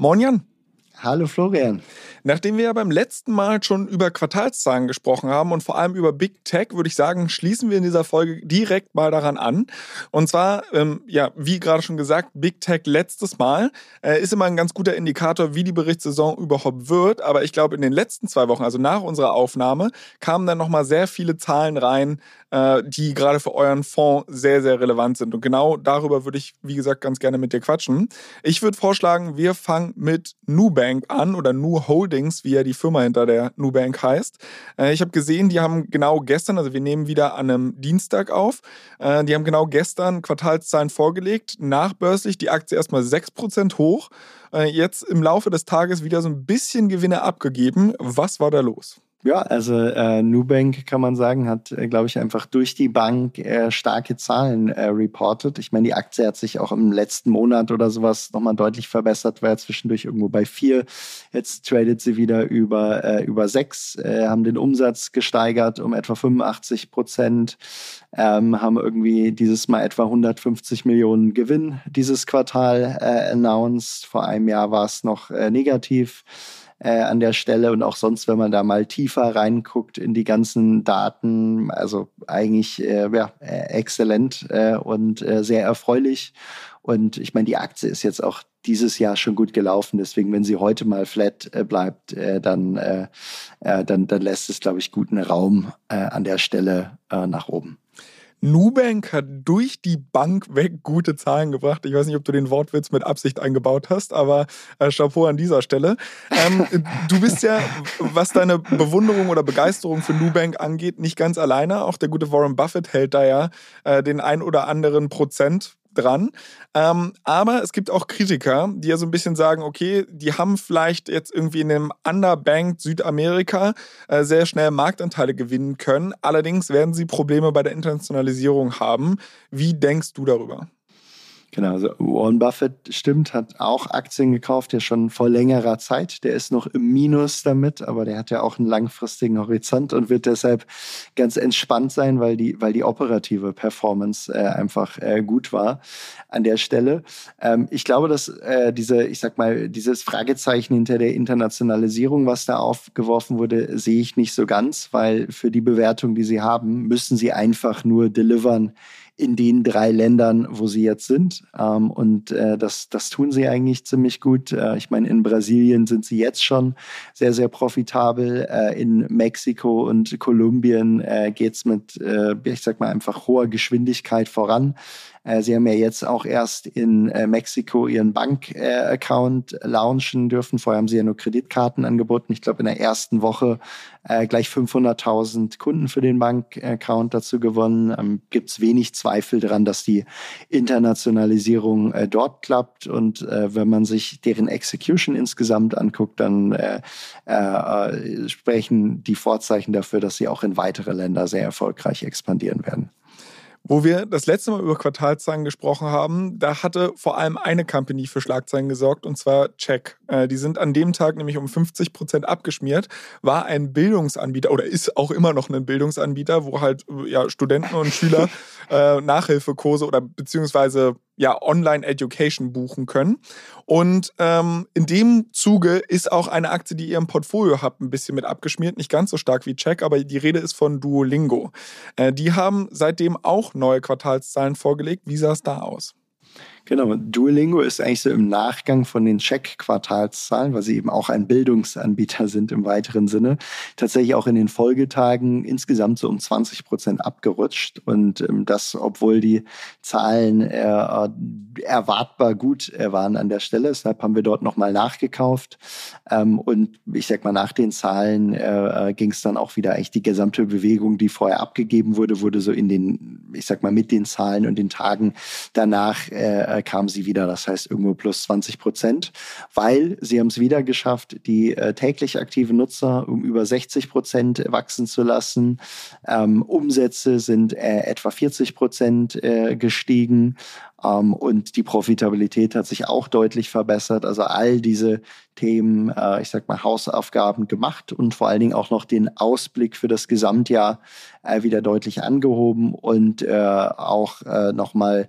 Moin Jan. Hallo Florian. Nachdem wir ja beim letzten Mal schon über Quartalszahlen gesprochen haben und vor allem über Big Tech, würde ich sagen, schließen wir in dieser Folge direkt mal daran an. Und zwar, ähm, ja, wie gerade schon gesagt, Big Tech letztes Mal äh, ist immer ein ganz guter Indikator, wie die Berichtssaison überhaupt wird. Aber ich glaube, in den letzten zwei Wochen, also nach unserer Aufnahme, kamen dann nochmal sehr viele Zahlen rein, äh, die gerade für euren Fonds sehr, sehr relevant sind. Und genau darüber würde ich, wie gesagt, ganz gerne mit dir quatschen. Ich würde vorschlagen, wir fangen mit Nubank an oder Nu Holdings, wie ja die Firma hinter der Nubank heißt. Äh, ich habe gesehen, die haben genau gestern, also wir nehmen wieder an einem Dienstag auf, äh, die haben genau gestern Quartalszahlen vorgelegt, nachbörslich die Aktie erstmal 6% hoch, jetzt im Laufe des Tages wieder so ein bisschen Gewinne abgegeben. Was war da los? Ja, also äh, Nubank kann man sagen, hat, äh, glaube ich, einfach durch die Bank äh, starke Zahlen äh, reported. Ich meine, die Aktie hat sich auch im letzten Monat oder sowas nochmal deutlich verbessert, war ja zwischendurch irgendwo bei vier. Jetzt tradet sie wieder über, äh, über sechs, äh, haben den Umsatz gesteigert um etwa 85 Prozent, ähm, haben irgendwie dieses Mal etwa 150 Millionen Gewinn dieses Quartal äh, announced. Vor einem Jahr war es noch äh, negativ äh, an der Stelle und auch sonst, wenn man da mal tiefer reinguckt in die ganzen Daten, also eigentlich äh, ja, äh, exzellent äh, und äh, sehr erfreulich. Und ich meine, die Aktie ist jetzt auch dieses Jahr schon gut gelaufen. Deswegen, wenn sie heute mal flat bleibt, dann, dann, dann lässt es, glaube ich, guten Raum an der Stelle nach oben. Nubank hat durch die Bank weg gute Zahlen gebracht. Ich weiß nicht, ob du den Wortwitz mit Absicht eingebaut hast, aber äh, Chapeau an dieser Stelle. Ähm, du bist ja, was deine Bewunderung oder Begeisterung für Nubank angeht, nicht ganz alleine. Auch der gute Warren Buffett hält da ja äh, den ein oder anderen Prozent dran. Ähm, aber es gibt auch Kritiker, die ja so ein bisschen sagen, okay, die haben vielleicht jetzt irgendwie in einem Underbanked Südamerika äh, sehr schnell Marktanteile gewinnen können. Allerdings werden sie Probleme bei der Internationalisierung haben. Wie denkst du darüber? Genau, also Warren Buffett stimmt, hat auch Aktien gekauft, ja schon vor längerer Zeit. Der ist noch im Minus damit, aber der hat ja auch einen langfristigen Horizont und wird deshalb ganz entspannt sein, weil die, weil die operative Performance äh, einfach äh, gut war an der Stelle. Ähm, ich glaube, dass äh, diese, ich sag mal, dieses Fragezeichen hinter der Internationalisierung, was da aufgeworfen wurde, sehe ich nicht so ganz, weil für die Bewertung, die sie haben, müssen sie einfach nur delivern in den drei Ländern, wo sie jetzt sind. Ähm, und äh, das, das tun sie eigentlich ziemlich gut. Äh, ich meine, in Brasilien sind sie jetzt schon sehr, sehr profitabel. Äh, in Mexiko und Kolumbien äh, geht es mit, äh, ich sag mal, einfach hoher Geschwindigkeit voran. Äh, sie haben ja jetzt auch erst in äh, Mexiko ihren Bank-Account launchen dürfen. Vorher haben sie ja nur Kreditkarten angeboten. Ich glaube, in der ersten Woche äh, gleich 500.000 Kunden für den Bank-Account dazu gewonnen. Ähm, Gibt es wenig Zweifel daran, dass die Internationalisierung dort klappt. Und wenn man sich deren Execution insgesamt anguckt, dann sprechen die Vorzeichen dafür, dass sie auch in weitere Länder sehr erfolgreich expandieren werden. Wo wir das letzte Mal über Quartalszahlen gesprochen haben, da hatte vor allem eine Company für Schlagzeilen gesorgt, und zwar Check. Äh, die sind an dem Tag nämlich um 50 Prozent abgeschmiert, war ein Bildungsanbieter oder ist auch immer noch ein Bildungsanbieter, wo halt ja, Studenten und Schüler äh, Nachhilfekurse oder beziehungsweise ja, Online-Education buchen können. Und ähm, in dem Zuge ist auch eine Aktie, die ihr im Portfolio habt, ein bisschen mit abgeschmiert. Nicht ganz so stark wie Check, aber die Rede ist von Duolingo. Äh, die haben seitdem auch neue Quartalszahlen vorgelegt. Wie sah es da aus? Genau, Duolingo ist eigentlich so im Nachgang von den Check-Quartalszahlen, weil sie eben auch ein Bildungsanbieter sind im weiteren Sinne, tatsächlich auch in den Folgetagen insgesamt so um 20 Prozent abgerutscht. Und ähm, das, obwohl die Zahlen äh, erwartbar gut äh, waren an der Stelle. Deshalb haben wir dort nochmal nachgekauft. Ähm, und ich sag mal, nach den Zahlen äh, äh ging es dann auch wieder eigentlich die gesamte Bewegung, die vorher abgegeben wurde, wurde so in den, ich sag mal, mit den Zahlen und den Tagen danach äh, äh, kam sie wieder. Das heißt irgendwo plus 20 Prozent, weil sie haben es wieder geschafft, die äh, täglich aktiven Nutzer um über 60 Prozent wachsen zu lassen. Ähm, Umsätze sind äh, etwa 40 Prozent äh, gestiegen. Ähm, und die Profitabilität hat sich auch deutlich verbessert. Also all diese Themen, äh, ich sag mal, Hausaufgaben gemacht und vor allen Dingen auch noch den Ausblick für das Gesamtjahr äh, wieder deutlich angehoben und auch äh, nochmal,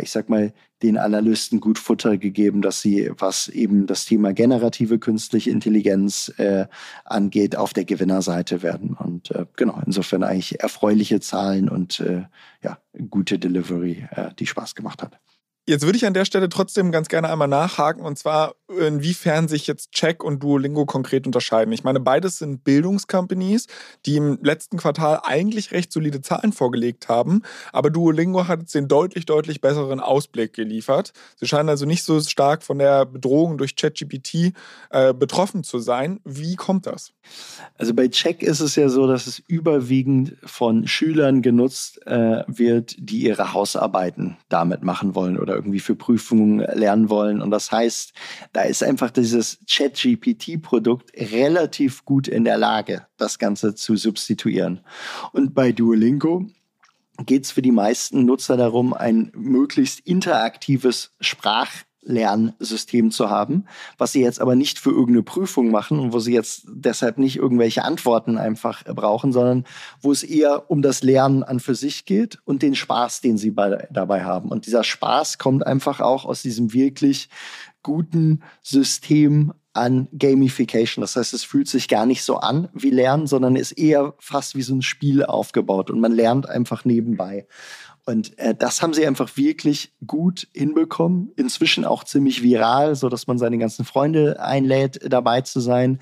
ich sag mal, den Analysten gut Futter gegeben, dass sie, was eben das Thema generative künstliche Intelligenz äh, angeht, auf der Gewinnerseite werden. Und äh, genau, insofern eigentlich erfreuliche Zahlen und äh, ja, gute Delivery, äh, die Spaß gemacht hat. Jetzt würde ich an der Stelle trotzdem ganz gerne einmal nachhaken und zwar, inwiefern sich jetzt Check und Duolingo konkret unterscheiden. Ich meine, beides sind Bildungscompanies, die im letzten Quartal eigentlich recht solide Zahlen vorgelegt haben, aber Duolingo hat jetzt den deutlich, deutlich besseren Ausblick geliefert. Sie scheinen also nicht so stark von der Bedrohung durch ChatGPT äh, betroffen zu sein. Wie kommt das? Also bei Check ist es ja so, dass es überwiegend von Schülern genutzt äh, wird, die ihre Hausarbeiten damit machen wollen oder oder irgendwie für Prüfungen lernen wollen. Und das heißt, da ist einfach dieses Chat-GPT-Produkt relativ gut in der Lage, das Ganze zu substituieren. Und bei Duolingo geht es für die meisten Nutzer darum, ein möglichst interaktives Sprach Lernsystem zu haben, was sie jetzt aber nicht für irgendeine Prüfung machen und wo sie jetzt deshalb nicht irgendwelche Antworten einfach brauchen, sondern wo es eher um das Lernen an für sich geht und den Spaß, den sie bei, dabei haben. Und dieser Spaß kommt einfach auch aus diesem wirklich guten System an Gamification. Das heißt, es fühlt sich gar nicht so an wie Lernen, sondern ist eher fast wie so ein Spiel aufgebaut und man lernt einfach nebenbei. Und äh, das haben sie einfach wirklich gut hinbekommen. Inzwischen auch ziemlich viral, so dass man seine ganzen Freunde einlädt, dabei zu sein.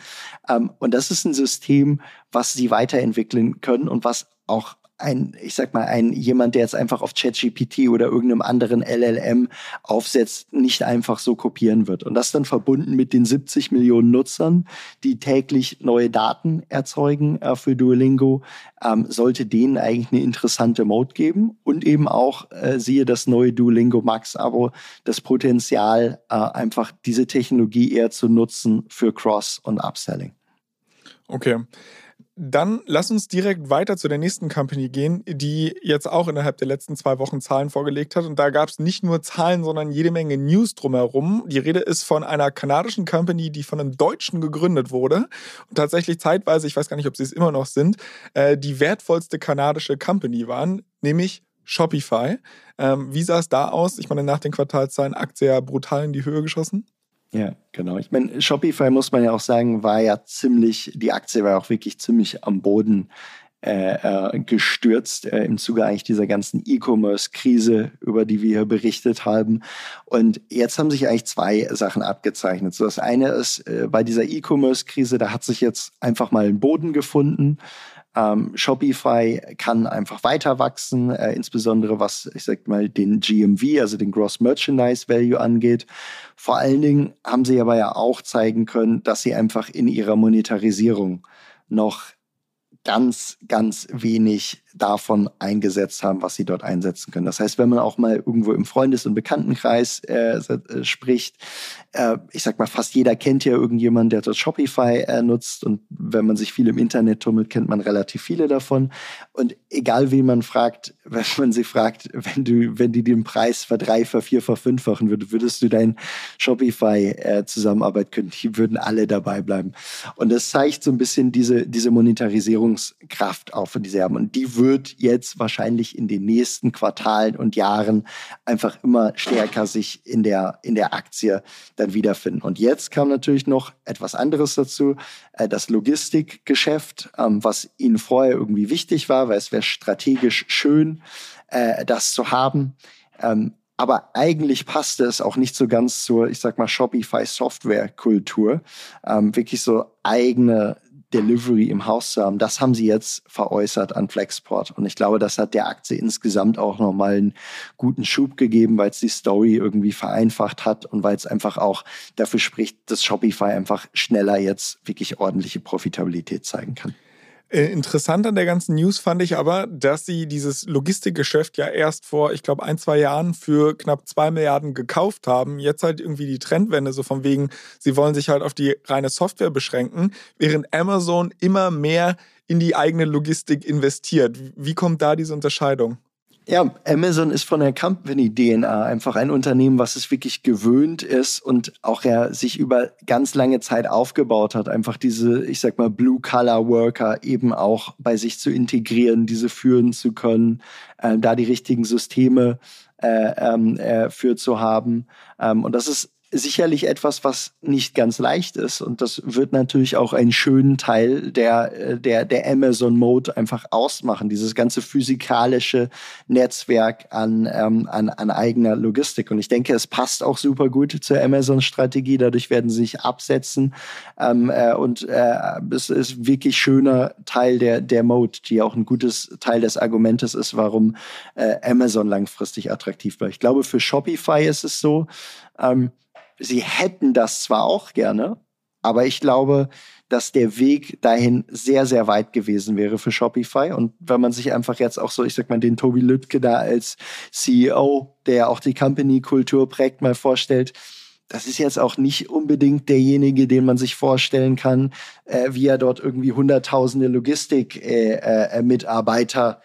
Ähm, und das ist ein System, was sie weiterentwickeln können und was auch ein, ich sag mal, ein jemand, der jetzt einfach auf ChatGPT oder irgendeinem anderen LLM aufsetzt, nicht einfach so kopieren wird. Und das dann verbunden mit den 70 Millionen Nutzern, die täglich neue Daten erzeugen äh, für Duolingo, ähm, sollte denen eigentlich eine interessante Mode geben und eben auch, äh, siehe das neue Duolingo Max Abo, das Potenzial, äh, einfach diese Technologie eher zu nutzen für Cross- und Upselling. Okay. Dann lass uns direkt weiter zu der nächsten Company gehen, die jetzt auch innerhalb der letzten zwei Wochen Zahlen vorgelegt hat. Und da gab es nicht nur Zahlen, sondern jede Menge News drumherum. Die Rede ist von einer kanadischen Company, die von einem Deutschen gegründet wurde und tatsächlich zeitweise, ich weiß gar nicht, ob sie es immer noch sind, äh, die wertvollste kanadische Company waren, nämlich Shopify. Ähm, wie sah es da aus? Ich meine, nach den Quartalszahlen Aktie ja brutal in die Höhe geschossen. Ja, genau. Ich meine, Shopify muss man ja auch sagen, war ja ziemlich, die Aktie war auch wirklich ziemlich am Boden äh, äh, gestürzt äh, im Zuge eigentlich dieser ganzen E-Commerce-Krise, über die wir hier berichtet haben. Und jetzt haben sich eigentlich zwei Sachen abgezeichnet. So das eine ist, äh, bei dieser E-Commerce-Krise, da hat sich jetzt einfach mal ein Boden gefunden. Ähm, Shopify kann einfach weiter wachsen, äh, insbesondere was, ich sag mal, den GMV, also den Gross Merchandise Value angeht. Vor allen Dingen haben sie aber ja auch zeigen können, dass sie einfach in ihrer Monetarisierung noch ganz, ganz wenig davon eingesetzt haben, was sie dort einsetzen können. Das heißt, wenn man auch mal irgendwo im Freundes- und Bekanntenkreis äh, äh, spricht, äh, ich sag mal, fast jeder kennt ja irgendjemanden, der dort Shopify äh, nutzt und wenn man sich viel im Internet tummelt, kennt man relativ viele davon. Und egal wen man fragt, wenn man sie fragt, wenn du, wenn die den Preis verdreifachen, vier, verfünffachen würde, würdest du dein Shopify-Zusammenarbeit äh, können, die würden alle dabei bleiben. Und das zeigt so ein bisschen diese, diese Monetarisierungskraft auch von dieser haben. Und die wird jetzt wahrscheinlich in den nächsten Quartalen und Jahren einfach immer stärker sich in der, in der Aktie dann wiederfinden. Und jetzt kam natürlich noch etwas anderes dazu, äh, das Logistikgeschäft, ähm, was ihnen vorher irgendwie wichtig war, weil es wäre strategisch schön, äh, das zu haben. Ähm, aber eigentlich passte es auch nicht so ganz zur, ich sag mal, Shopify-Software-Kultur, ähm, wirklich so eigene Delivery im Haus zu haben. Das haben sie jetzt veräußert an Flexport. Und ich glaube, das hat der Aktie insgesamt auch nochmal einen guten Schub gegeben, weil es die Story irgendwie vereinfacht hat und weil es einfach auch dafür spricht, dass Shopify einfach schneller jetzt wirklich ordentliche Profitabilität zeigen kann. Äh, interessant an der ganzen News fand ich aber, dass sie dieses Logistikgeschäft ja erst vor, ich glaube, ein, zwei Jahren für knapp zwei Milliarden gekauft haben. Jetzt halt irgendwie die Trendwende, so von wegen, sie wollen sich halt auf die reine Software beschränken, während Amazon immer mehr in die eigene Logistik investiert. Wie kommt da diese Unterscheidung? Ja, Amazon ist von der Company-DNA einfach ein Unternehmen, was es wirklich gewöhnt ist und auch ja sich über ganz lange Zeit aufgebaut hat, einfach diese, ich sag mal, Blue-Collar-Worker eben auch bei sich zu integrieren, diese führen zu können, äh, da die richtigen Systeme äh, ähm, äh, für zu haben. Ähm, und das ist sicherlich etwas, was nicht ganz leicht ist. Und das wird natürlich auch einen schönen Teil der, äh, der, der Amazon Mode einfach ausmachen. Dieses ganze physikalische Netzwerk an, ähm, an, an eigener Logistik. Und ich denke, es passt auch super gut zur Amazon-Strategie. Dadurch werden sie sich absetzen. Ähm, äh, und äh, es ist wirklich schöner Teil der, der Mode, die auch ein gutes Teil des Argumentes ist, warum äh, Amazon langfristig attraktiv bleibt. Ich glaube, für Shopify ist es so, ähm, sie hätten das zwar auch gerne, aber ich glaube, dass der Weg dahin sehr, sehr weit gewesen wäre für Shopify. Und wenn man sich einfach jetzt auch so, ich sag mal, den Tobi Lüttke da als CEO, der auch die Company-Kultur prägt, mal vorstellt, das ist jetzt auch nicht unbedingt derjenige, den man sich vorstellen kann, äh, wie er dort irgendwie hunderttausende Logistik-Mitarbeiter äh, äh,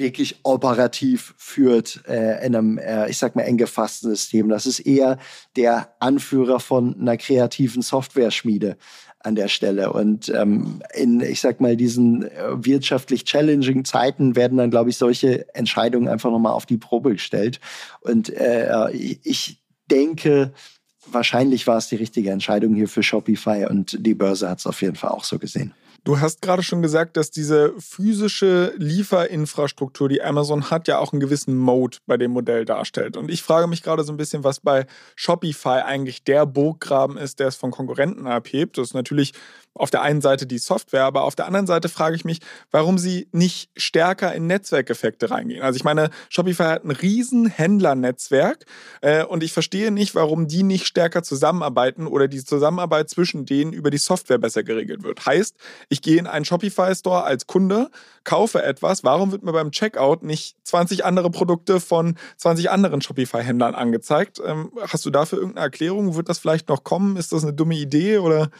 wirklich operativ führt äh, in einem, äh, ich sag mal, eng gefassten System. Das ist eher der Anführer von einer kreativen Software-Schmiede an der Stelle. Und ähm, in, ich sag mal, diesen äh, wirtschaftlich challenging Zeiten werden dann, glaube ich, solche Entscheidungen einfach nochmal auf die Probe gestellt. Und äh, ich denke, wahrscheinlich war es die richtige Entscheidung hier für Shopify und die Börse hat es auf jeden Fall auch so gesehen. Du hast gerade schon gesagt, dass diese physische Lieferinfrastruktur, die Amazon hat, ja auch einen gewissen Mode bei dem Modell darstellt. Und ich frage mich gerade so ein bisschen, was bei Shopify eigentlich der Burggraben ist, der es von Konkurrenten abhebt. Das ist natürlich auf der einen Seite die Software, aber auf der anderen Seite frage ich mich, warum sie nicht stärker in Netzwerkeffekte reingehen. Also ich meine, Shopify hat ein riesen Händlernetzwerk äh, und ich verstehe nicht, warum die nicht stärker zusammenarbeiten oder die Zusammenarbeit zwischen denen über die Software besser geregelt wird. Heißt, ich gehe in einen Shopify-Store als Kunde, kaufe etwas, warum wird mir beim Checkout nicht 20 andere Produkte von 20 anderen Shopify-Händlern angezeigt? Ähm, hast du dafür irgendeine Erklärung? Wird das vielleicht noch kommen? Ist das eine dumme Idee oder?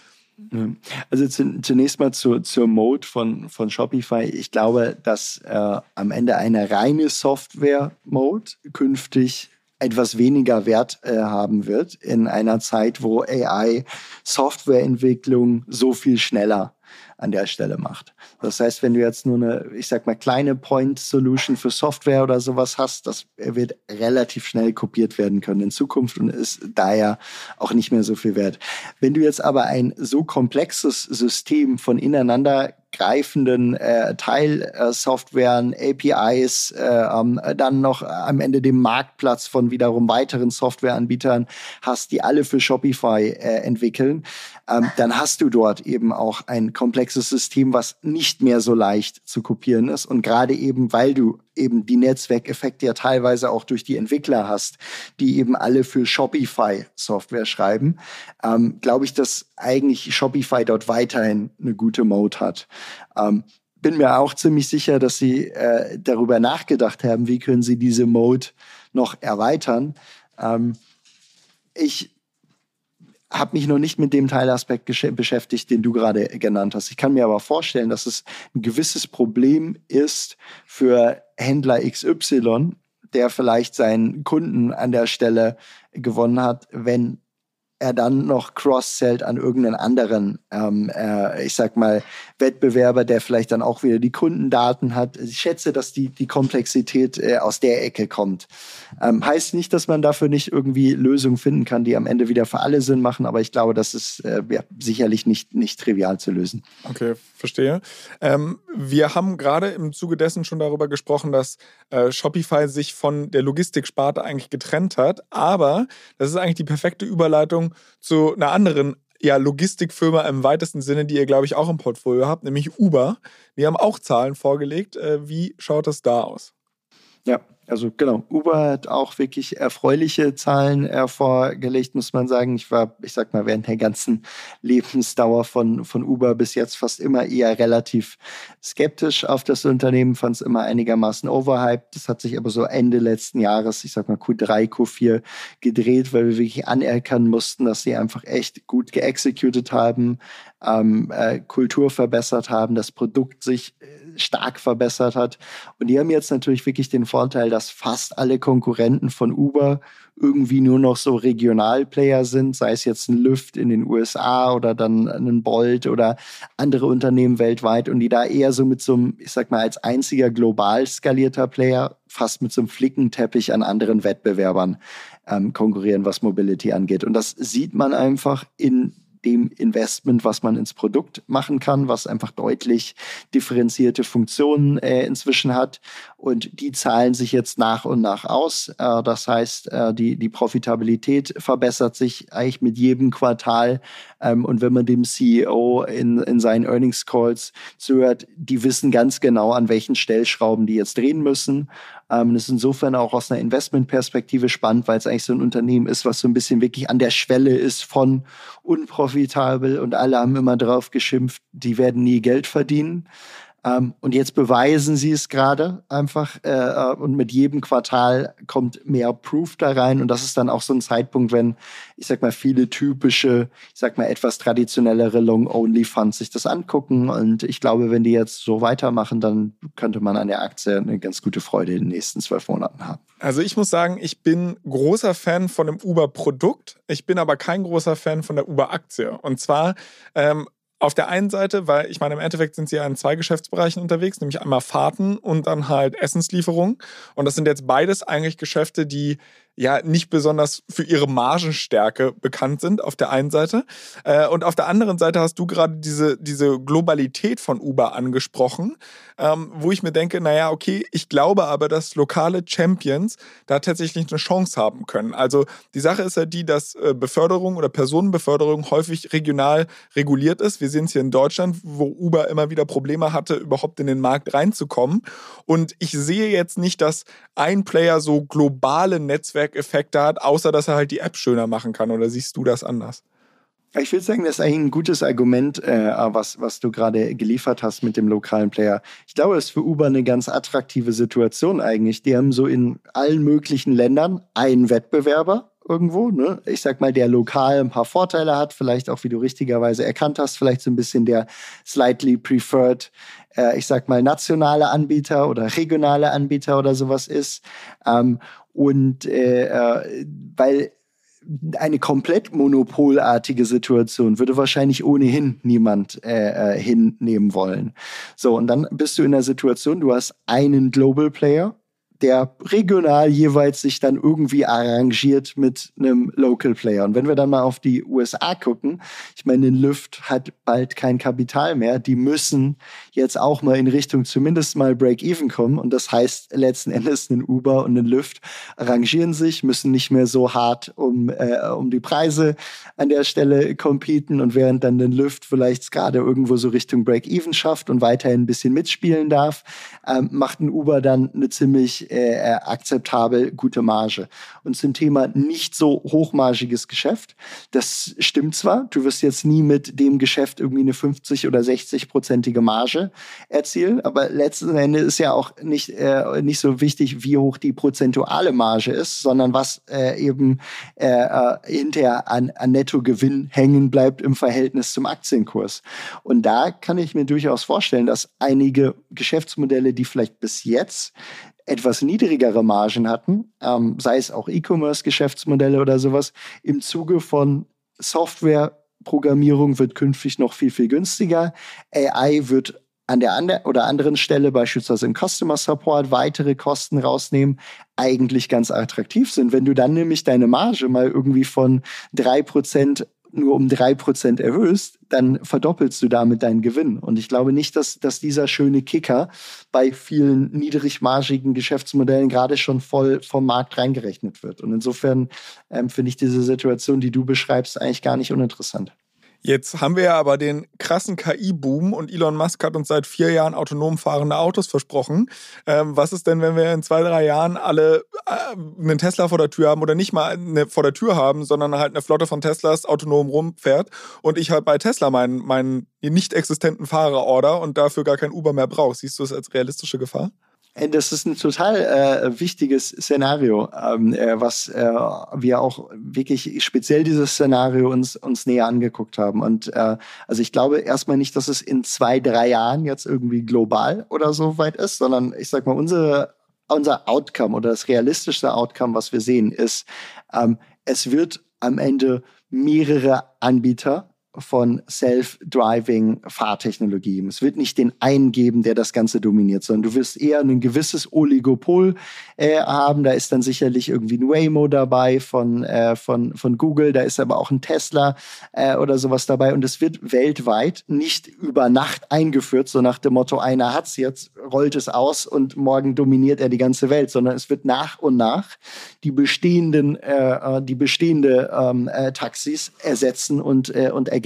Also zunächst mal zur, zur Mode von, von Shopify. Ich glaube, dass äh, am Ende eine reine Software-Mode künftig etwas weniger Wert äh, haben wird in einer Zeit, wo AI Softwareentwicklung so viel schneller an der Stelle macht. Das heißt, wenn du jetzt nur eine, ich sag mal, kleine Point-Solution für Software oder sowas hast, das wird relativ schnell kopiert werden können in Zukunft und ist daher auch nicht mehr so viel wert. Wenn du jetzt aber ein so komplexes System von ineinander greifenden äh, Teilsoftwaren, APIs, äh, ähm, dann noch am Ende den Marktplatz von wiederum weiteren Softwareanbietern hast, die alle für Shopify äh, entwickeln, ähm, dann hast du dort eben auch ein komplexes System, was nicht mehr so leicht zu kopieren ist. Und gerade eben, weil du eben die Netzwerkeffekte ja teilweise auch durch die Entwickler hast, die eben alle für Shopify Software schreiben, ähm, glaube ich, dass eigentlich Shopify dort weiterhin eine gute Mode hat. Ähm, bin mir auch ziemlich sicher, dass sie äh, darüber nachgedacht haben, wie können sie diese Mode noch erweitern. Ähm, ich habe mich noch nicht mit dem Teilaspekt beschäftigt, den du gerade genannt hast. Ich kann mir aber vorstellen, dass es ein gewisses Problem ist für Händler XY, der vielleicht seinen Kunden an der Stelle gewonnen hat, wenn er dann noch cross-sellt an irgendeinen anderen, ähm, äh, ich sag mal, Wettbewerber, der vielleicht dann auch wieder die Kundendaten hat. Ich schätze, dass die, die Komplexität äh, aus der Ecke kommt. Ähm, heißt nicht, dass man dafür nicht irgendwie Lösungen finden kann, die am Ende wieder für alle Sinn machen, aber ich glaube, das ist äh, ja, sicherlich nicht, nicht trivial zu lösen. Okay, verstehe. Ähm, wir haben gerade im Zuge dessen schon darüber gesprochen, dass äh, Shopify sich von der Logistiksparte eigentlich getrennt hat, aber das ist eigentlich die perfekte Überleitung zu einer anderen ja, Logistikfirma im weitesten Sinne, die ihr, glaube ich, auch im Portfolio habt, nämlich Uber. Die haben auch Zahlen vorgelegt. Äh, wie schaut das da aus? Ja, also genau, Uber hat auch wirklich erfreuliche Zahlen hervorgelegt, muss man sagen. Ich war, ich sag mal, während der ganzen Lebensdauer von, von Uber bis jetzt fast immer eher relativ skeptisch auf das Unternehmen, fand es immer einigermaßen overhyped. Das hat sich aber so Ende letzten Jahres, ich sag mal Q3, Q4 gedreht, weil wir wirklich anerkennen mussten, dass sie einfach echt gut geexecuted haben, ähm, äh, Kultur verbessert haben, das Produkt sich stark verbessert hat. Und die haben jetzt natürlich wirklich den Vorteil, dass fast alle Konkurrenten von Uber irgendwie nur noch so Regionalplayer sind, sei es jetzt ein Lyft in den USA oder dann ein Bolt oder andere Unternehmen weltweit und die da eher so mit so einem, ich sag mal, als einziger global skalierter Player fast mit so einem Flickenteppich an anderen Wettbewerbern ähm, konkurrieren, was Mobility angeht. Und das sieht man einfach in dem Investment, was man ins Produkt machen kann, was einfach deutlich differenzierte Funktionen äh, inzwischen hat. Und die zahlen sich jetzt nach und nach aus. Äh, das heißt, äh, die, die Profitabilität verbessert sich eigentlich mit jedem Quartal. Ähm, und wenn man dem CEO in, in seinen Earnings Calls zuhört, die wissen ganz genau, an welchen Stellschrauben die jetzt drehen müssen. Ähm, das ist insofern auch aus einer Investmentperspektive spannend, weil es eigentlich so ein Unternehmen ist, was so ein bisschen wirklich an der Schwelle ist von unprofitabel und alle haben immer drauf geschimpft, die werden nie Geld verdienen. Ähm, und jetzt beweisen sie es gerade einfach äh, äh, und mit jedem Quartal kommt mehr Proof da rein. Und das ist dann auch so ein Zeitpunkt, wenn ich sag mal viele typische, ich sag mal etwas traditionellere Long-Only-Funds sich das angucken. Und ich glaube, wenn die jetzt so weitermachen, dann könnte man an der Aktie eine ganz gute Freude in den nächsten zwölf Monaten haben. Also ich muss sagen, ich bin großer Fan von dem Uber-Produkt, ich bin aber kein großer Fan von der Uber-Aktie. Und zwar ähm, auf der einen Seite, weil ich meine, im Endeffekt sind sie ja in zwei Geschäftsbereichen unterwegs, nämlich einmal Fahrten und dann halt Essenslieferung. Und das sind jetzt beides eigentlich Geschäfte, die ja nicht besonders für ihre Margenstärke bekannt sind, auf der einen Seite. Äh, und auf der anderen Seite hast du gerade diese, diese Globalität von Uber angesprochen, ähm, wo ich mir denke, naja, okay, ich glaube aber, dass lokale Champions da tatsächlich eine Chance haben können. Also die Sache ist ja die, dass äh, Beförderung oder Personenbeförderung häufig regional reguliert ist. Wir sehen es hier in Deutschland, wo Uber immer wieder Probleme hatte, überhaupt in den Markt reinzukommen. Und ich sehe jetzt nicht, dass ein Player so globale Netzwerke Netzwerkeffekte hat, außer dass er halt die App schöner machen kann. Oder siehst du das anders? Ich würde sagen, das ist eigentlich ein gutes Argument, äh, was, was du gerade geliefert hast mit dem lokalen Player. Ich glaube, es ist für Uber eine ganz attraktive Situation eigentlich. Die haben so in allen möglichen Ländern einen Wettbewerber irgendwo. Ne? Ich sag mal, der lokal ein paar Vorteile hat, vielleicht auch, wie du richtigerweise erkannt hast, vielleicht so ein bisschen der slightly preferred, äh, ich sag mal, nationale Anbieter oder regionale Anbieter oder sowas ist. Ähm, und äh, äh, weil eine komplett monopolartige Situation würde wahrscheinlich ohnehin niemand äh, äh, hinnehmen wollen. So, und dann bist du in der Situation, du hast einen Global Player der regional jeweils sich dann irgendwie arrangiert mit einem Local Player. Und wenn wir dann mal auf die USA gucken, ich meine, ein Lyft hat bald kein Kapital mehr. Die müssen jetzt auch mal in Richtung zumindest mal Break-Even kommen. Und das heißt letzten Endes, ein Uber und ein Lyft arrangieren sich, müssen nicht mehr so hart um, äh, um die Preise an der Stelle competen. Und während dann ein Lyft vielleicht gerade irgendwo so Richtung Break-Even schafft und weiterhin ein bisschen mitspielen darf, ähm, macht ein Uber dann eine ziemlich äh, akzeptabel gute Marge. Und zum Thema nicht so hochmargiges Geschäft, das stimmt zwar, du wirst jetzt nie mit dem Geschäft irgendwie eine 50 oder 60-prozentige Marge erzielen, aber letzten Endes ist ja auch nicht, äh, nicht so wichtig, wie hoch die prozentuale Marge ist, sondern was äh, eben äh, äh hinterher an, an Nettogewinn hängen bleibt im Verhältnis zum Aktienkurs. Und da kann ich mir durchaus vorstellen, dass einige Geschäftsmodelle, die vielleicht bis jetzt etwas niedrigere Margen hatten, ähm, sei es auch E-Commerce-Geschäftsmodelle oder sowas, im Zuge von Softwareprogrammierung wird künftig noch viel, viel günstiger. AI wird an der andre oder anderen Stelle, beispielsweise im Customer Support, weitere Kosten rausnehmen, eigentlich ganz attraktiv sind. Wenn du dann nämlich deine Marge mal irgendwie von drei Prozent nur um drei Prozent erhöhst, dann verdoppelst du damit deinen Gewinn. Und ich glaube nicht, dass, dass dieser schöne Kicker bei vielen niedrigmargigen Geschäftsmodellen gerade schon voll vom Markt reingerechnet wird. Und insofern ähm, finde ich diese Situation, die du beschreibst, eigentlich gar nicht uninteressant. Jetzt haben wir ja aber den krassen KI-Boom und Elon Musk hat uns seit vier Jahren autonom fahrende Autos versprochen. Ähm, was ist denn, wenn wir in zwei, drei Jahren alle äh, einen Tesla vor der Tür haben oder nicht mal eine vor der Tür haben, sondern halt eine Flotte von Teslas autonom rumfährt und ich halt bei Tesla meinen, meinen nicht existenten Fahrer order und dafür gar kein Uber mehr brauche? Siehst du es als realistische Gefahr? Das ist ein total äh, wichtiges Szenario, ähm, äh, was äh, wir auch wirklich speziell dieses Szenario uns, uns näher angeguckt haben. Und äh, also ich glaube erstmal nicht, dass es in zwei, drei Jahren jetzt irgendwie global oder so weit ist, sondern ich sag mal, unsere, unser Outcome oder das realistischste Outcome, was wir sehen, ist, ähm, es wird am Ende mehrere Anbieter von Self-Driving Fahrtechnologie. Es wird nicht den einen geben, der das Ganze dominiert, sondern du wirst eher ein gewisses Oligopol äh, haben. Da ist dann sicherlich irgendwie ein Waymo dabei von, äh, von, von Google, da ist aber auch ein Tesla äh, oder sowas dabei. Und es wird weltweit nicht über Nacht eingeführt, so nach dem Motto, einer hat's jetzt, rollt es aus und morgen dominiert er die ganze Welt, sondern es wird nach und nach die bestehenden, äh, äh die bestehende ähm, äh, Taxis ersetzen und, äh, und ergänzen.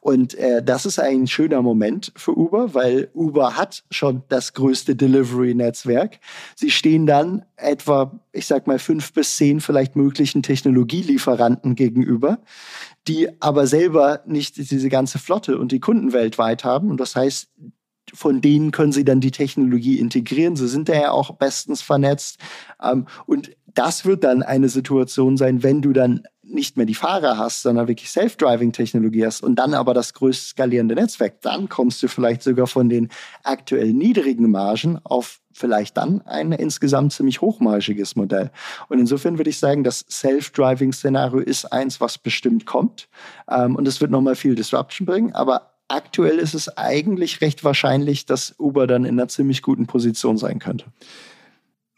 Und äh, das ist ein schöner Moment für Uber, weil Uber hat schon das größte Delivery-Netzwerk. Sie stehen dann etwa, ich sag mal, fünf bis zehn vielleicht möglichen Technologielieferanten gegenüber, die aber selber nicht diese ganze Flotte und die Kunden weltweit haben. Und das heißt, von denen können sie dann die Technologie integrieren. Sie sind daher auch bestens vernetzt. Ähm, und das wird dann eine Situation sein, wenn du dann nicht mehr die Fahrer hast, sondern wirklich Self-Driving-Technologie hast und dann aber das größte skalierende Netzwerk, dann kommst du vielleicht sogar von den aktuell niedrigen Margen auf vielleicht dann ein insgesamt ziemlich hochmargiges Modell. Und insofern würde ich sagen, das Self-Driving-Szenario ist eins, was bestimmt kommt. Ähm, und es wird nochmal viel Disruption bringen, aber aktuell ist es eigentlich recht wahrscheinlich, dass Uber dann in einer ziemlich guten Position sein könnte.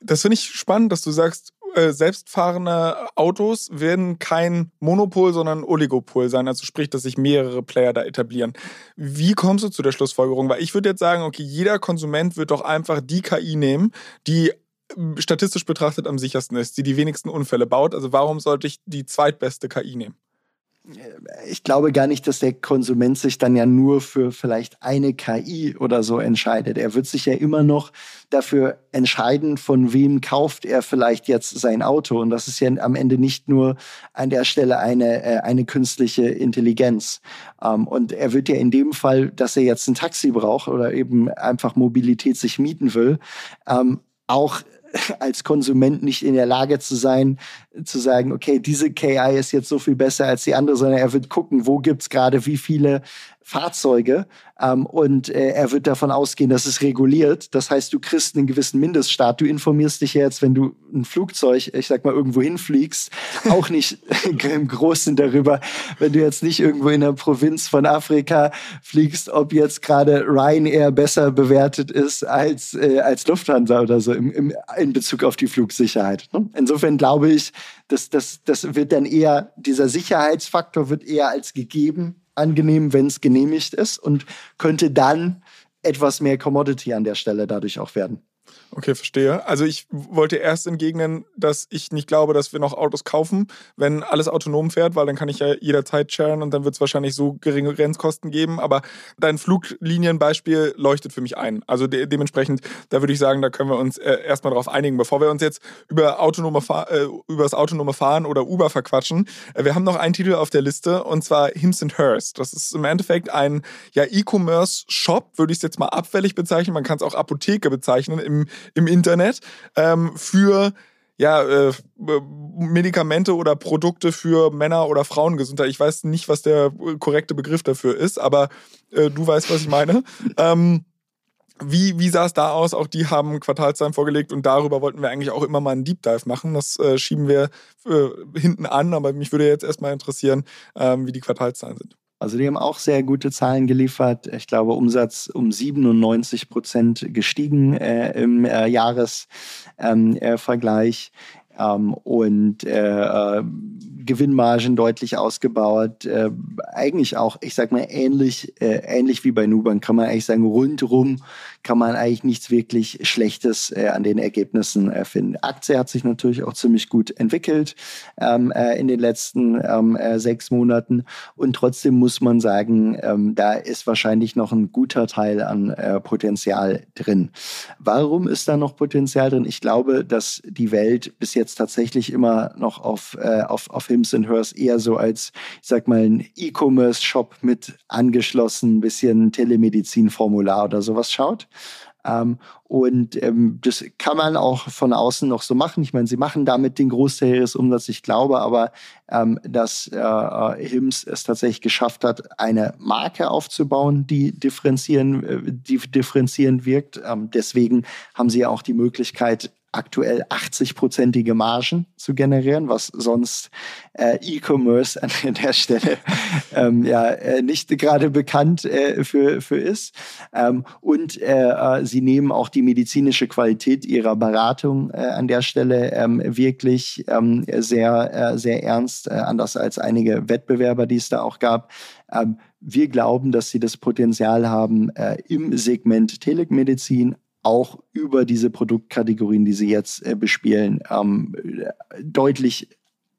Das finde ich spannend, dass du sagst, äh, selbstfahrende Autos werden kein Monopol, sondern Oligopol sein. Also sprich, dass sich mehrere Player da etablieren. Wie kommst du zu der Schlussfolgerung? Weil ich würde jetzt sagen, okay, jeder Konsument wird doch einfach die KI nehmen, die äh, statistisch betrachtet am sichersten ist, die die wenigsten Unfälle baut. Also warum sollte ich die zweitbeste KI nehmen? Ich glaube gar nicht, dass der Konsument sich dann ja nur für vielleicht eine KI oder so entscheidet. Er wird sich ja immer noch dafür entscheiden, von wem kauft er vielleicht jetzt sein Auto. Und das ist ja am Ende nicht nur an der Stelle eine, äh, eine künstliche Intelligenz. Ähm, und er wird ja in dem Fall, dass er jetzt ein Taxi braucht oder eben einfach Mobilität sich mieten will, ähm, auch als Konsument nicht in der Lage zu sein, zu sagen, okay, diese KI ist jetzt so viel besser als die andere, sondern er wird gucken, wo gibt's gerade wie viele Fahrzeuge ähm, und äh, er wird davon ausgehen, dass es reguliert. Das heißt, du kriegst einen gewissen Mindeststart. Du informierst dich jetzt, wenn du ein Flugzeug, ich sag mal, irgendwo hinfliegst, auch nicht im Großen darüber, wenn du jetzt nicht irgendwo in der Provinz von Afrika fliegst, ob jetzt gerade Ryanair besser bewertet ist als, äh, als Lufthansa oder so im, im, in Bezug auf die Flugsicherheit. Ne? Insofern glaube ich, dass das, das wird dann eher, dieser Sicherheitsfaktor wird eher als gegeben angenehm, wenn es genehmigt ist und könnte dann etwas mehr Commodity an der Stelle dadurch auch werden. Okay, verstehe. Also ich wollte erst entgegnen, dass ich nicht glaube, dass wir noch Autos kaufen, wenn alles autonom fährt, weil dann kann ich ja jederzeit sharen und dann wird es wahrscheinlich so geringe Grenzkosten geben. Aber dein Fluglinienbeispiel leuchtet für mich ein. Also de dementsprechend, da würde ich sagen, da können wir uns äh, erstmal darauf einigen, bevor wir uns jetzt über autonome Fahr äh, über das autonome Fahren oder Uber verquatschen. Äh, wir haben noch einen Titel auf der Liste und zwar Hims and Hers. Das ist im Endeffekt ein ja, E-Commerce-Shop, würde ich es jetzt mal abfällig bezeichnen. Man kann es auch Apotheke bezeichnen im im Internet ähm, für ja, äh, Medikamente oder Produkte für Männer- oder Frauengesundheit. Ich weiß nicht, was der korrekte Begriff dafür ist, aber äh, du weißt, was ich meine. ähm, wie, wie sah es da aus? Auch die haben Quartalszahlen vorgelegt und darüber wollten wir eigentlich auch immer mal einen Deep Dive machen. Das äh, schieben wir äh, hinten an, aber mich würde jetzt erstmal interessieren, ähm, wie die Quartalszahlen sind. Also die haben auch sehr gute Zahlen geliefert. Ich glaube, Umsatz um 97 Prozent gestiegen äh, im äh, Jahresvergleich. Ähm, und äh, äh, Gewinnmargen deutlich ausgebaut. Äh, eigentlich auch, ich sag mal, ähnlich, äh, ähnlich wie bei Nubank, kann man eigentlich sagen, rundrum kann man eigentlich nichts wirklich Schlechtes äh, an den Ergebnissen finden. Aktie hat sich natürlich auch ziemlich gut entwickelt ähm, äh, in den letzten ähm, äh, sechs Monaten. Und trotzdem muss man sagen, ähm, da ist wahrscheinlich noch ein guter Teil an Potenzial drin. Warum ist da noch Potenzial drin? Ich glaube, dass die Welt bis jetzt tatsächlich immer noch auf, äh, auf, auf Hims Hers eher so als, ich sag mal, ein E-Commerce-Shop mit angeschlossen, bisschen Telemedizin-Formular oder sowas schaut. Ähm, und ähm, das kann man auch von außen noch so machen. Ich meine, sie machen damit den Großteil ihres Umsatzes, ich glaube aber, ähm, dass äh, Hims es tatsächlich geschafft hat, eine Marke aufzubauen, die differenzieren, äh, die differenzierend wirkt. Ähm, deswegen haben sie auch die Möglichkeit, aktuell 80-prozentige Margen zu generieren, was sonst äh, E-Commerce an der Stelle ähm, ja äh, nicht gerade bekannt äh, für, für ist. Ähm, und äh, äh, sie nehmen auch die medizinische Qualität ihrer Beratung äh, an der Stelle ähm, wirklich ähm, sehr, sehr ernst, anders als einige Wettbewerber, die es da auch gab. Ähm, wir glauben, dass sie das Potenzial haben, äh, im Segment Telemedizin auch über diese Produktkategorien, die sie jetzt äh, bespielen, ähm, deutlich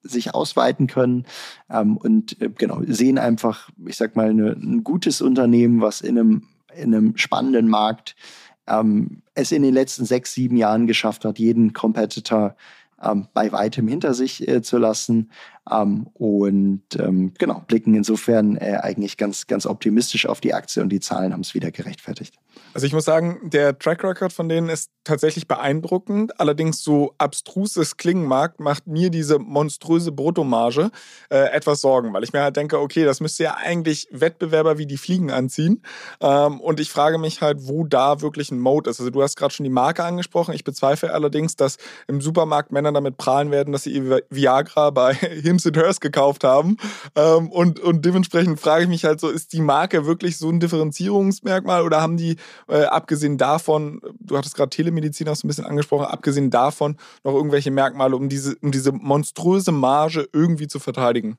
sich ausweiten können ähm, und äh, genau sehen einfach, ich sag mal, eine, ein gutes Unternehmen, was in einem, in einem spannenden Markt ähm, es in den letzten sechs, sieben Jahren geschafft hat, jeden Competitor ähm, bei weitem hinter sich äh, zu lassen ähm, und ähm, genau, blicken insofern äh, eigentlich ganz, ganz optimistisch auf die Aktie und die Zahlen haben es wieder gerechtfertigt. Also ich muss sagen, der Track Record von denen ist tatsächlich beeindruckend. Allerdings so abstrus es klingen mag, macht mir diese monströse Bruttomarge äh, etwas Sorgen, weil ich mir halt denke, okay, das müsste ja eigentlich Wettbewerber wie die Fliegen anziehen. Ähm, und ich frage mich halt, wo da wirklich ein Mode ist. Also du hast gerade schon die Marke angesprochen. Ich bezweifle allerdings, dass im Supermarkt Männer damit prahlen werden, dass sie ihr Viagra bei Hims Hers gekauft haben. Ähm, und, und dementsprechend frage ich mich halt so, ist die Marke wirklich so ein Differenzierungsmerkmal oder haben die, äh, abgesehen davon, du hattest gerade Telemedizin auch so ein bisschen angesprochen, abgesehen davon noch irgendwelche Merkmale, um diese, um diese monströse Marge irgendwie zu verteidigen?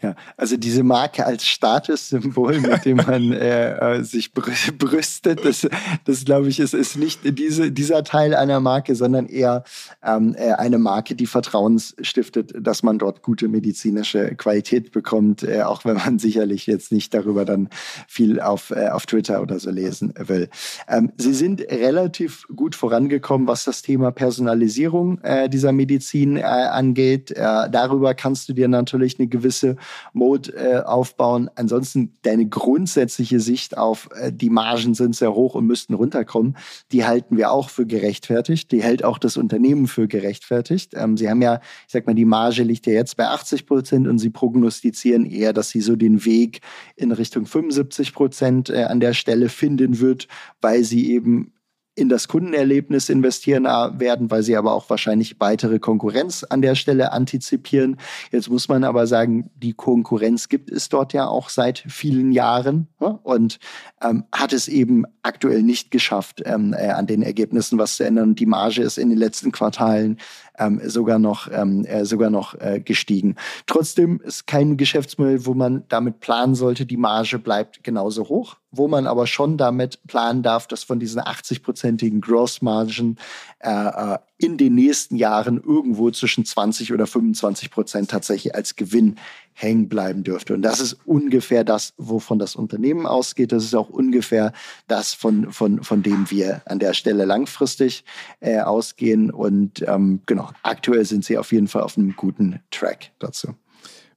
Ja, also diese Marke als Statussymbol, mit dem man äh, äh sich brüstet, das, das glaube ich, ist, ist nicht diese, dieser Teil einer Marke, sondern eher ähm, äh, eine Marke, die Vertrauen stiftet, dass man dort gute medizinische Qualität bekommt, äh, auch wenn man sicherlich jetzt nicht darüber dann viel auf, äh, auf Twitter oder so lesen will. Ähm, sie sind relativ gut vorangekommen, was das Thema Personalisierung äh, dieser Medizin angeht. Darüber kannst du dir natürlich eine gewisse Mode äh, aufbauen. Ansonsten deine grundsätzliche Sicht auf äh, die Margen sind sehr hoch und müssten runterkommen, die halten wir auch für gerechtfertigt. Die hält auch das Unternehmen für gerechtfertigt. Ähm, sie haben ja, ich sag mal, die Marge liegt ja jetzt bei 80 Prozent und sie prognostizieren eher, dass sie so den Weg in Richtung 75 Prozent äh, an der Stelle finden wird, weil sie eben in das Kundenerlebnis investieren werden, weil sie aber auch wahrscheinlich weitere Konkurrenz an der Stelle antizipieren. Jetzt muss man aber sagen, die Konkurrenz gibt es dort ja auch seit vielen Jahren ne? und ähm, hat es eben aktuell nicht geschafft, ähm, äh, an den Ergebnissen was zu ändern. Die Marge ist in den letzten Quartalen ähm, sogar noch, ähm, äh, sogar noch äh, gestiegen. Trotzdem ist kein Geschäftsmodell, wo man damit planen sollte, die Marge bleibt genauso hoch, wo man aber schon damit planen darf, dass von diesen 80-prozentigen Gross-Margen äh, äh, in den nächsten Jahren irgendwo zwischen 20 oder 25 Prozent tatsächlich als Gewinn hängen bleiben dürfte. Und das ist ungefähr das, wovon das Unternehmen ausgeht. Das ist auch ungefähr das, von, von, von dem wir an der Stelle langfristig äh, ausgehen. Und ähm, genau, aktuell sind sie auf jeden Fall auf einem guten Track dazu.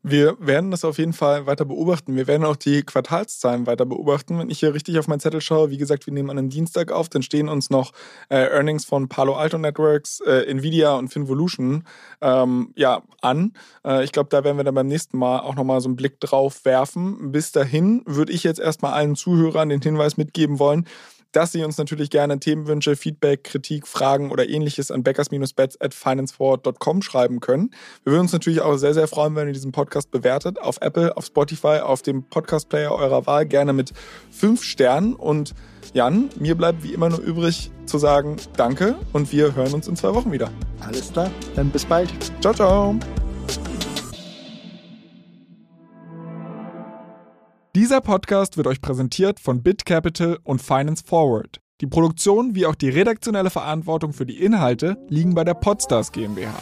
Wir werden das auf jeden Fall weiter beobachten. Wir werden auch die Quartalszahlen weiter beobachten. Wenn ich hier richtig auf meinen Zettel schaue, wie gesagt, wir nehmen an einem Dienstag auf, dann stehen uns noch äh, Earnings von Palo Alto Networks, äh, Nvidia und Finvolution ähm, ja, an. Äh, ich glaube, da werden wir dann beim nächsten Mal auch nochmal so einen Blick drauf werfen. Bis dahin würde ich jetzt erstmal allen Zuhörern den Hinweis mitgeben wollen, dass Sie uns natürlich gerne Themenwünsche, Feedback, Kritik, Fragen oder ähnliches an backers-bets at financeforward.com schreiben können. Wir würden uns natürlich auch sehr, sehr freuen, wenn ihr diesen Podcast bewertet. Auf Apple, auf Spotify, auf dem Podcast-Player eurer Wahl. Gerne mit fünf Sternen. Und Jan, mir bleibt wie immer nur übrig zu sagen Danke und wir hören uns in zwei Wochen wieder. Alles klar, dann bis bald. Ciao, ciao. Dieser Podcast wird euch präsentiert von BitCapital und Finance Forward. Die Produktion wie auch die redaktionelle Verantwortung für die Inhalte liegen bei der Podstars GmbH.